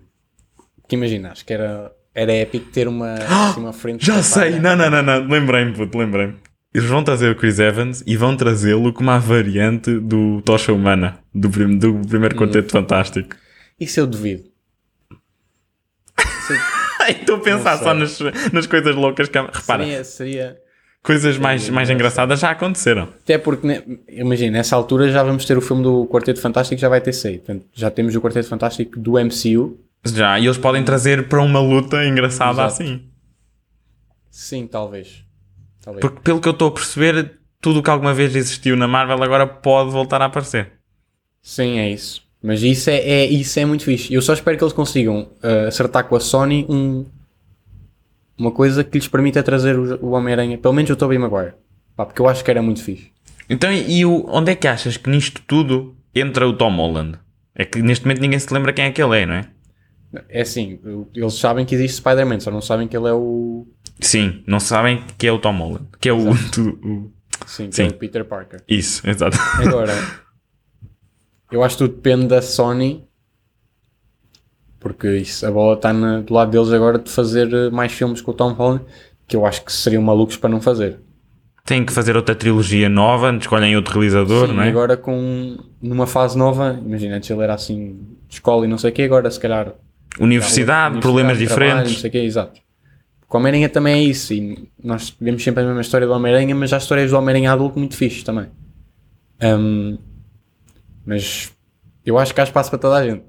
que imagina, acho que era, era épico ter uma, assim, uma frente. Já de sei, não, não, não, não. lembrei-me, puto, lembrei-me. Eles vão trazer o Chris Evans e vão trazê-lo como a variante do Tocha Humana, do, prim- do primeiro Hum. Quarteto Fantástico. Isso eu duvido. Isso eu- Ai, Estou a pensar só nas, nas coisas loucas que. Repara, seria, seria. coisas mais, mais engraçadas já aconteceram. Até porque, né, imagina, nessa altura já vamos ter o filme do Quarteto Fantástico, já vai ter saído. Portanto, já temos o Quarteto Fantástico do MCU. Já, e eles podem trazer para uma luta engraçada Exato. assim. Sim, talvez. Talvez. Porque pelo que eu estou a perceber, tudo o que alguma vez existiu na Marvel agora pode voltar a aparecer. Sim, é isso. Mas isso é, é- isso é muito fixe. Eu só espero que eles consigam uh, acertar com a Sony um, uma coisa que lhes permita trazer o, o Homem-Aranha, pelo menos o Tobey Maguire. Pá, porque eu acho que era muito fixe. Então, e o, onde é que achas que nisto tudo entra o Tom Holland? É que neste momento ninguém se lembra quem é que ele é, não é? É assim, eles sabem que existe Spider-Man, só não sabem que ele é o. Sim, não sabem que é o Tom Holland. Que é o. Sim, que Sim. é o Peter Parker. isso, exato. Agora, eu acho que tudo depende da Sony, porque isso, a bola está do lado deles agora de fazer eh, mais filmes com o Tom Holland, que eu acho que seriam malucos para não fazer. Têm que fazer outra trilogia nova, escolhem outro realizador, Sim, não é? agora com numa fase nova, imagina, antes ele era assim escola e não sei o quê, agora se calhar Universidade, problemas trabalho, diferentes. não sei o quê, exato. Com o Homem-Aranha também é isso, e nós vemos sempre a mesma história do Homem-Aranha, mas há histórias do Homem-Aranha adulto muito fixes também. Hum, mas eu acho que há espaço para toda a gente.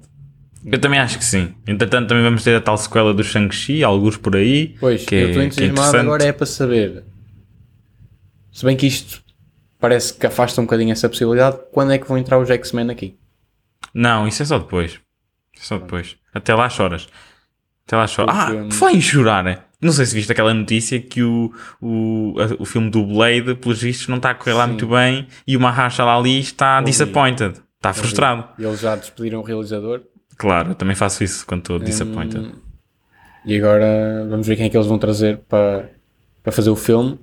Eu também acho que sim. Entretanto, também vamos ter a tal sequela do Shang-Chi, alguns por aí. Pois, que eu é, estou é entusiasmado interessante. agora é para saber. Se bem que isto parece que afasta um bocadinho essa possibilidade, quando é que vão entrar os X-Men aqui? Não, isso é só depois. É só depois. Até lá choras. Até lá choras. Ah, foi em chorar, né? Não sei se viste aquela notícia que o, o, o filme do Blade, pelos vistos, não está a correr lá Sim. muito bem e o Mahershala Ali está Ouvi. disappointed. Está frustrado. E eles já despediram o realizador. Claro, eu também faço isso quando estou disappointed. Hum, E agora vamos ver quem é que eles vão trazer para, para fazer o filme.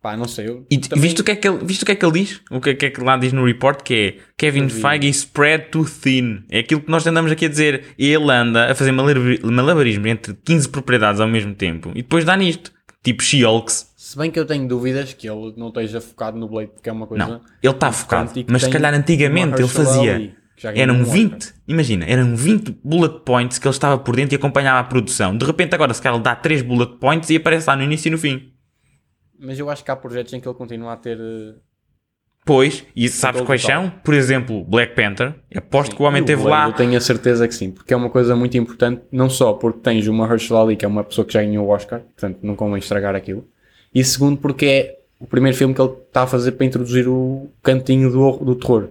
Pá, não sei. Eu E, também- viste, o que é que ele, viste o que é que ele diz? O que é que, é que lá diz no report? Que é Kevin. Feige spread too thin. É aquilo que nós andamos aqui a dizer. Ele anda a fazer malabar- malabarismo entre 15 propriedades ao mesmo tempo e depois dá nisto. Tipo She-Hulks. Se bem que eu tenho dúvidas que ele não esteja focado no Blade, porque é uma coisa. Não, ele está focado. Mas se calhar antigamente ele fazia. Ali, Eram um Oscar. 20, imagina, eram 20 bullet points que ele estava por dentro e acompanhava a produção. De repente agora se calhar ele dá 3 bullet points e aparece lá no início e no fim. Mas eu acho que há projetos em que ele continua a ter. eh, Pois, e sabes quais são? Por exemplo, Black Panther. Aposto que o homem e esteve Blade, lá. Eu tenho a certeza que sim, porque é uma coisa muito importante, não só porque tens uma Mahershala Ali, que é uma pessoa que já ganhou o Oscar, portanto não convém estragar aquilo, e segundo porque é o primeiro filme que ele está a fazer para introduzir o cantinho do, do terror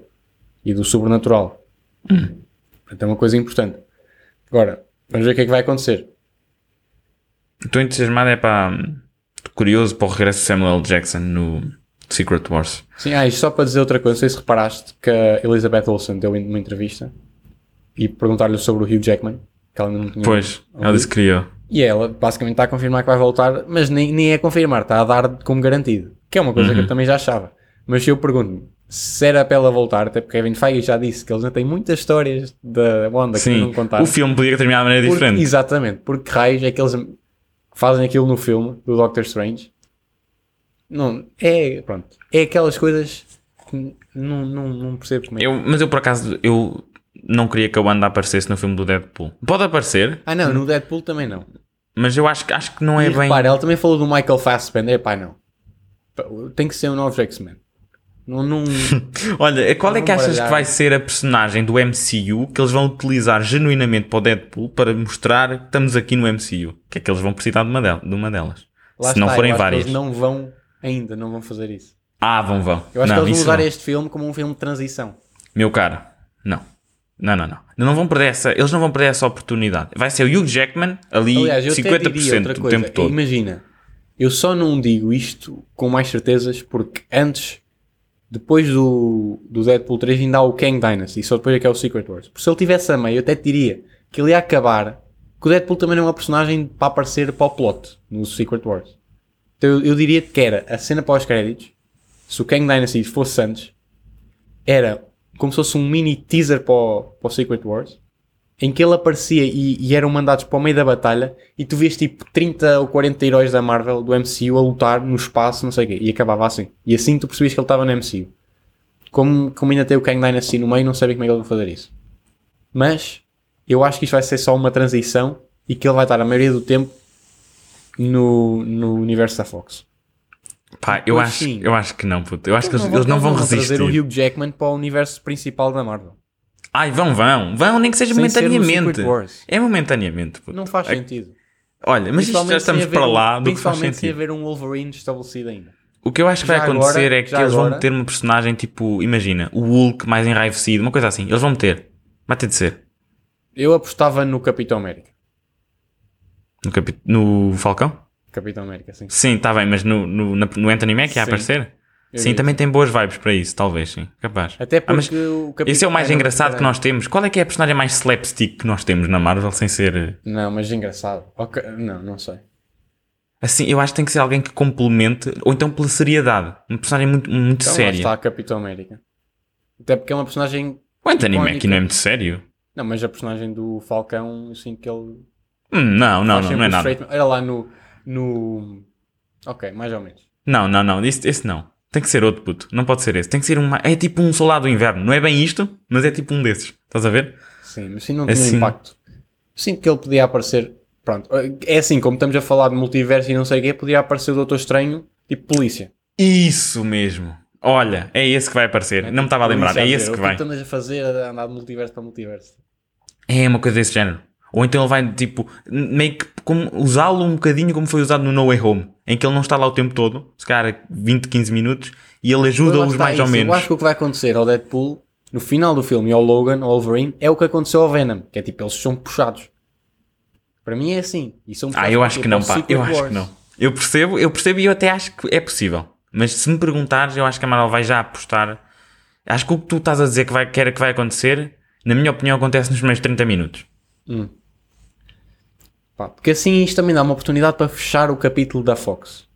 e do sobrenatural. Hum. Portanto é uma coisa importante. Agora, vamos ver o que é que vai acontecer. Estou entusiasmado, é para. Curioso para o regresso de Samuel. Jackson no Secret Wars. Sim, ah, isto só para dizer outra coisa, não sei se reparaste que a Elizabeth Olsen deu uma entrevista e perguntar-lhe sobre o Hugh Jackman, que ela ainda não tinha Pois, ela ouvido. disse que queria. E ela basicamente está a confirmar que vai voltar, mas nem, nem é a confirmar, está a dar como garantido. Que é uma coisa que Uhum. eu também já achava. Mas eu pergunto-me, se era para ela voltar, até porque Kevin Feige já disse que eles ainda têm muitas histórias da Wanda que Sim, não contaram. o filme podia terminar de maneira Porque- diferente. Exatamente, porque raios é que eles fazem aquilo no filme do Doctor Strange. Não, é, pronto, é aquelas coisas que não, não, não percebo como é. Eu, mas eu por acaso eu não queria que a Wanda aparecesse no filme do Deadpool. Pode aparecer, Ah não, no Deadpool também não. mas eu acho, que- acho que não é e bem. repara, ela também falou do Michael Fassbender, pá não. Tem que ser um novo X-Men. Não, não... Olha, qual é Não que achas baralhar. que vai ser a personagem do MCU que eles vão utilizar genuinamente para o Deadpool para mostrar que estamos aqui no MCU? Que é que eles vão precisar de uma, del- de uma delas. Lá Se não está, forem acho que várias. Eles não vão, ainda não vão fazer isso. Ah, vão, vão. Eu acho não, que eles vão usar não. este filme como um filme de transição. Meu caro, não. Não, não, não. Não vão perder essa, eles não vão perder essa oportunidade. Vai ser o Hugh Jackman ali Aliás, eu até diria 50% outra do coisa. tempo todo. Imagina, eu só não digo isto com mais certezas porque antes, depois do, do Deadpool 3, ainda há o Kang Dynasty, só depois é que é o Secret Wars. Porque se ele tivesse a meio, eu até diria que ele ia acabar. Que o Deadpool também não é uma personagem para aparecer para o plot no Secret Wars. Então eu, eu diria que era a cena pós-créditos, se o Kang Dynasty fosse antes, era como se fosse um mini teaser para o, para o Secret Wars em que ele aparecia e, e eram mandados para o meio da batalha e tu vês tipo 30 ou 40 heróis da Marvel, do MCU, a lutar no espaço, não sei o quê, e acabava assim. E assim tu percebias que ele estava no MCU. Como, como ainda tem o Kang Dynasty no meio, não sabem como é que ele vai fazer isso. Mas eu acho que isto vai ser só uma transição e que ele vai estar a maioria do tempo no, no universo da Fox. Pá, eu Pois acho, sim. eu acho que não, puto. Eu acho que eles, Então eles não vão trazer resistir. o Hugh Jackman para o universo principal da Marvel. Ai, vão, vão. Vão, nem que seja Sem momentaneamente. É momentaneamente, puto. Não faz É- sentido. Olha, mas isto já estamos para um- lá do que faz Principalmente sem sentido. haver um Wolverine estabelecido ainda. O que eu acho que vai Já acontecer agora- é que eles vão agora- ter uma personagem tipo, imagina, o Hulk mais enraivecido, uma coisa assim. Eles vão meter. Vai ter de ser. Eu apostava no Capitão América. No, capi- no Falcão? Capitão América, sim. Sim, está bem, mas no, no, no Anthony Mack ia aparecer? Eu Sim, também tem boas vibes para isso, talvez, sim. Capaz. Até porque Ah, o Capitão... esse é o mais Ah, engraçado que nós temos. Qual é que é a personagem mais slapstick que nós temos na Marvel sem ser. Não, mas engraçado. Ok, Não, não sei. Assim, eu acho que tem que ser alguém que complemente, ou então pela seriedade. Uma personagem muito, muito Então séria. está a Capitão América. Até porque é uma personagem... O Anthony. Mackie não é muito sério? Não, mas a personagem do Falcão, sinto que ele... Hum, não, não, não, não é nada. Olha lá no... no... Ok, mais ou menos. Não, não, não. Esse, esse não. Tem que ser outro puto. Não pode ser esse. Tem que ser uma. É tipo um soldado do inverno. Não é bem isto, mas é tipo um desses. Estás a ver? Sim, mas sim não tinha Assim. impacto. Sinto que ele podia aparecer. Pronto, é assim, como estamos a falar de multiverso e não sei o quê, podia aparecer o Doutor Estranho, tipo polícia. Isso mesmo. Olha, é esse que vai aparecer. Não me estava a lembrar. Polícia É esse "O que vai. estamos a fazer a andar de multiverso para multiverso? É uma coisa desse género. Ou então ele vai, tipo, meio que como usá-lo um bocadinho como foi usado no No Way Home, em que ele não está lá o tempo todo, se calhar 20, 15 minutos, e ele ajuda-os mais ou isso. menos. Eu acho que o que vai acontecer ao Deadpool, no final do filme, e ao Logan, ao Wolverine, é o que aconteceu ao Venom, que é tipo, eles são puxados. Para mim é assim. E são Ah, eu acho que não, o pá. Eu acho que não. Eu percebo, eu percebo e eu até acho que é possível. Mas se me perguntares, eu acho que a Marvel vai já apostar. Acho que o que tu estás a dizer que, vai, que era que vai acontecer, na minha opinião, acontece nos primeiros 30 minutos. Pá, porque assim isto também dá uma oportunidade para fechar o capítulo da Fox.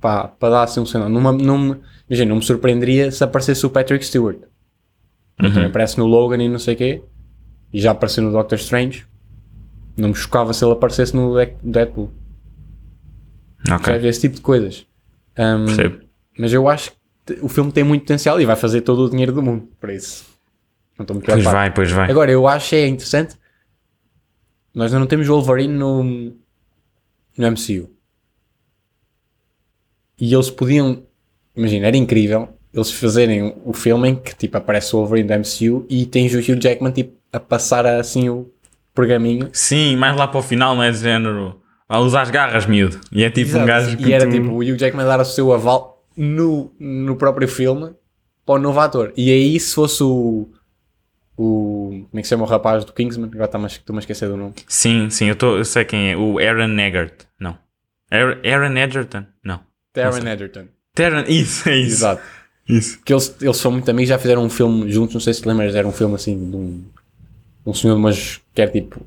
Pá, para dar assim um sinal. Numa, numa, imagina, não me surpreenderia se aparecesse o Patrick Stewart. Também aparece no Logan e não sei o quê. E já apareceu no Doctor Strange. Não me chocava se ele aparecesse no Dead- Deadpool. Ok, Percebes? Esse tipo de coisas. Um, percebo. mas eu acho que o filme tem muito potencial e vai fazer todo o dinheiro do mundo para isso. Não estou muito Pois vai, pois vai. Agora, eu acho que é interessante. Nós não temos Wolverine no, no MCU. E eles podiam. Imagina, era incrível eles fazerem o filme em que tipo, aparece o Wolverine do MCU e tens o Hugh Jackman tipo, a passar assim o pergaminho. Sim, mais lá para o final, não é de género. A usar as garras, miúdo. E é tipo um Exato. gajo que e era tu- tipo o Hugh Jackman dar o seu aval no, no próprio filme para o novo ator. E aí, se fosse o. o como é que se chama o rapaz do Kingsman? Agora estou-me a esquecer do nome. Sim, sim, eu, tô, eu sei quem é. O Aaron Eggert. Não. Aaron, Edgerton? Não. Taron Egerton. Taron, isso, é isso. Exato. Isso. Que eles, eles são muito amigos, já fizeram um filme juntos, não sei se te lembras, era um filme assim de um, um senhor, mas que era tipo.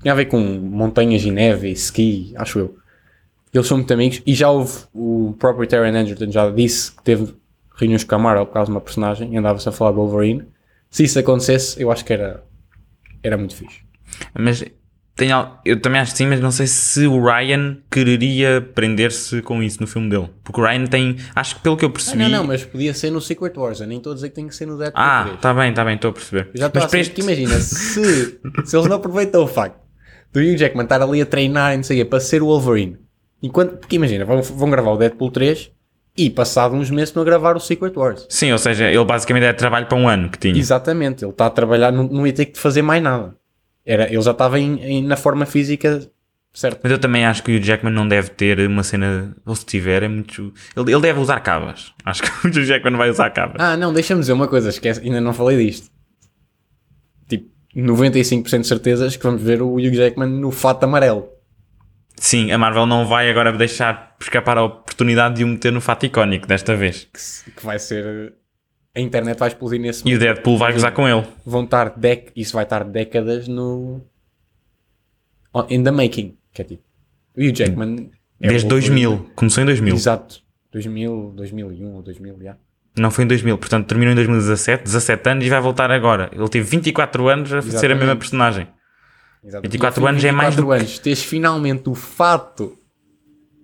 Tinha a ver com montanhas e neve e ski, acho eu. Eles são muito amigos e já houve o próprio Taron Egerton já disse que teve reuniões com a Marvel por causa de uma personagem e andava-se a falar do Wolverine. Se isso acontecesse, eu acho que era, era muito fixe. Mas al- eu também acho que sim, mas não sei se o Ryan quereria prender-se com isso no filme dele. Porque o Ryan tem. Acho que pelo que eu Ah, percebi. não, não, mas podia ser no Secret Wars, eu nem estou a dizer que tem que ser no Deadpool Ah, 3. tá bem, tá bem, estou a perceber. Eu já estou mas a assumir que imagina, se, se eles não aproveitam o facto do Hugh Jackman estar ali a treinar e não sei para ser o Wolverine, enquanto, porque imagina, vão, vão gravar o Deadpool 3 e passado uns meses estão a gravar o Secret Wars. Sim, ou seja, ele basicamente é trabalho para um ano que tinha. Exatamente, ele está a trabalhar, não, não ia ter que fazer mais nada. Era, ele já estava em- em- na forma física certa. Mas eu também acho que o Jackman não deve ter uma cena. Ou se tiver, é muito. Ele, ele deve usar cabas. Acho que o Jackman vai usar cabas. Ah, não, deixa-me dizer uma coisa, esquece, ainda não falei disto. Tipo, 95% de certezas que vamos ver o Hugh Jackman no fato amarelo. Sim, a Marvel não vai agora deixar escapar a oportunidade de o meter no fato icónico desta vez. que, que vai ser. A internet vai explodir nesse E o Deadpool vai gozar com ele. Vão estar. Dec isso vai estar décadas no. on- In the making. Que é tipo. O Hugh Jackman. é Desde o- 2000. Começou em 2000. Exato. 2000, 2001 ou 2000, já. Não foi em 2000. Portanto, terminou em 2017. 17 anos e vai voltar agora. Ele teve 24 anos a ser a Exatamente. mesma personagem. Exato. 24 E ao fim de anos é mais do 24 anos, tens finalmente o fato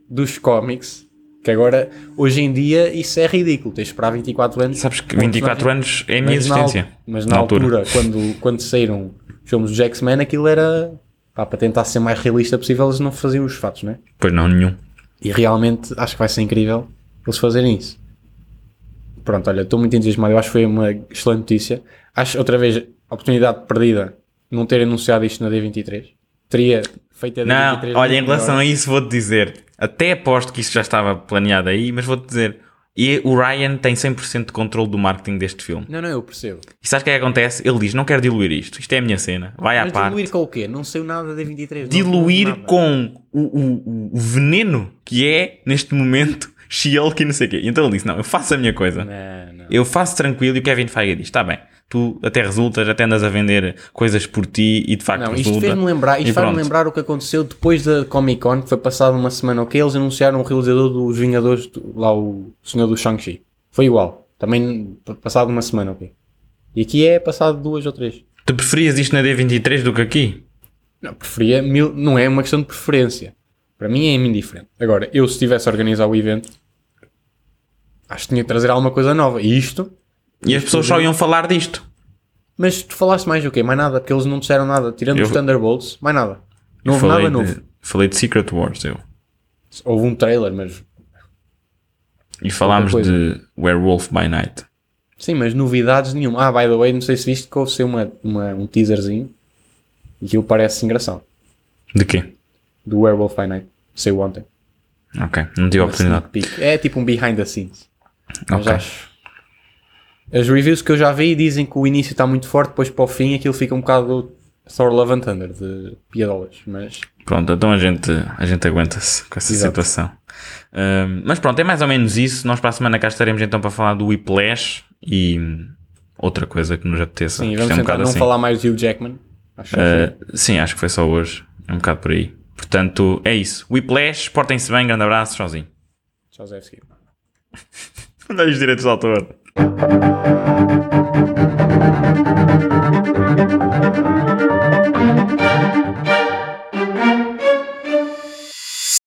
dos cómics. Que agora, hoje em dia, isso é ridículo. Tens de esperar 24 anos. Sabes que com um 24 personagem. anos é a minha Mas na existência. mas na, Na altura, altura. quando, quando saíram os filmes do X-Men, aquilo era pá, para tentar ser mais realista possível, eles não faziam os fatos, né? Pois não, nenhum. E realmente acho que vai ser incrível eles fazerem isso. Pronto, olha, estou muito entusiasmado. Eu acho que foi uma excelente notícia. Acho outra vez a oportunidade perdida não ter anunciado isto na D23. Teria feito a Não, D23. olha, em relação a isso vou-te dizer, até aposto que isso já estava planeado aí, mas vou-te dizer, e o Ryan tem 100% de controle do marketing deste filme. Não, não, eu percebo. E sabes o que é que acontece? Ele diz, não quero diluir isto, isto é a minha cena, vai à Mas parte. diluir com o quê? Não sei nada da D23. não Diluir com o, o- o veneno que é, neste momento, She-Hulk e não sei o quê. Então ele disse, não, eu faço a minha coisa. Não, não. Eu faço tranquilo e o Kevin Feige diz, está bem, tu até resultas, até andas a vender coisas por ti e de facto Não, isto resulta. fez-me lembrar, isto faz-me lembrar o que aconteceu depois da Comic Con, que foi passado uma semana ou que eles anunciaram o realizador dos Vingadores, do- lá o senhor do Shang-Chi. Foi igual. Também passado uma semana, ok. E aqui é passado duas ou três. Tu preferias isto na D23 do que aqui? Não, preferia mil, não é uma questão de preferência. Para mim é indiferente. Agora, eu se estivesse a organizar o evento, acho que tinha que trazer alguma coisa nova. E isto, E as pessoas só iam falar disto. mas tu falaste mais do quê? Mais nada, porque eles não disseram nada. Tirando Eu- os Thunderbolts, mais nada. Não houve nada novo. de, falei de Secret Wars, eu. Houve um trailer, mas. E falámos de Werewolf by Night. Sim, mas novidades nenhuma. Ah, by the way, não sei se viste que houve ser uma, uma, um teaserzinho. E aquilo parece engraçado. De quê? Do Werewolf by Night. Saiu ontem. Ok, não tive a oportunidade. Sneak peek. É tipo um behind the scenes. Mas Ok. acho. As reviews que eu já vi dizem que o início está muito forte, depois para o fim aquilo fica um bocado Thor Love and Thunder de piadolas. Mas Pronto, então a gente, a gente aguenta-se com essa Exato. situação. Ahm, mas pronto, é mais ou menos isso. Nós para a semana cá estaremos então para falar do Whiplash e outra coisa que nos apeteça. sim, vamos é um tentar não assim. falar mais de Hugh Jackman. Acho Ah, sim, acho que foi só hoje. É um bocado por aí. Portanto, é isso. Whiplash, portem-se bem, grande abraço, sozinho. Chauzetski. Dá-lhe os direitos de autor. フフフフ。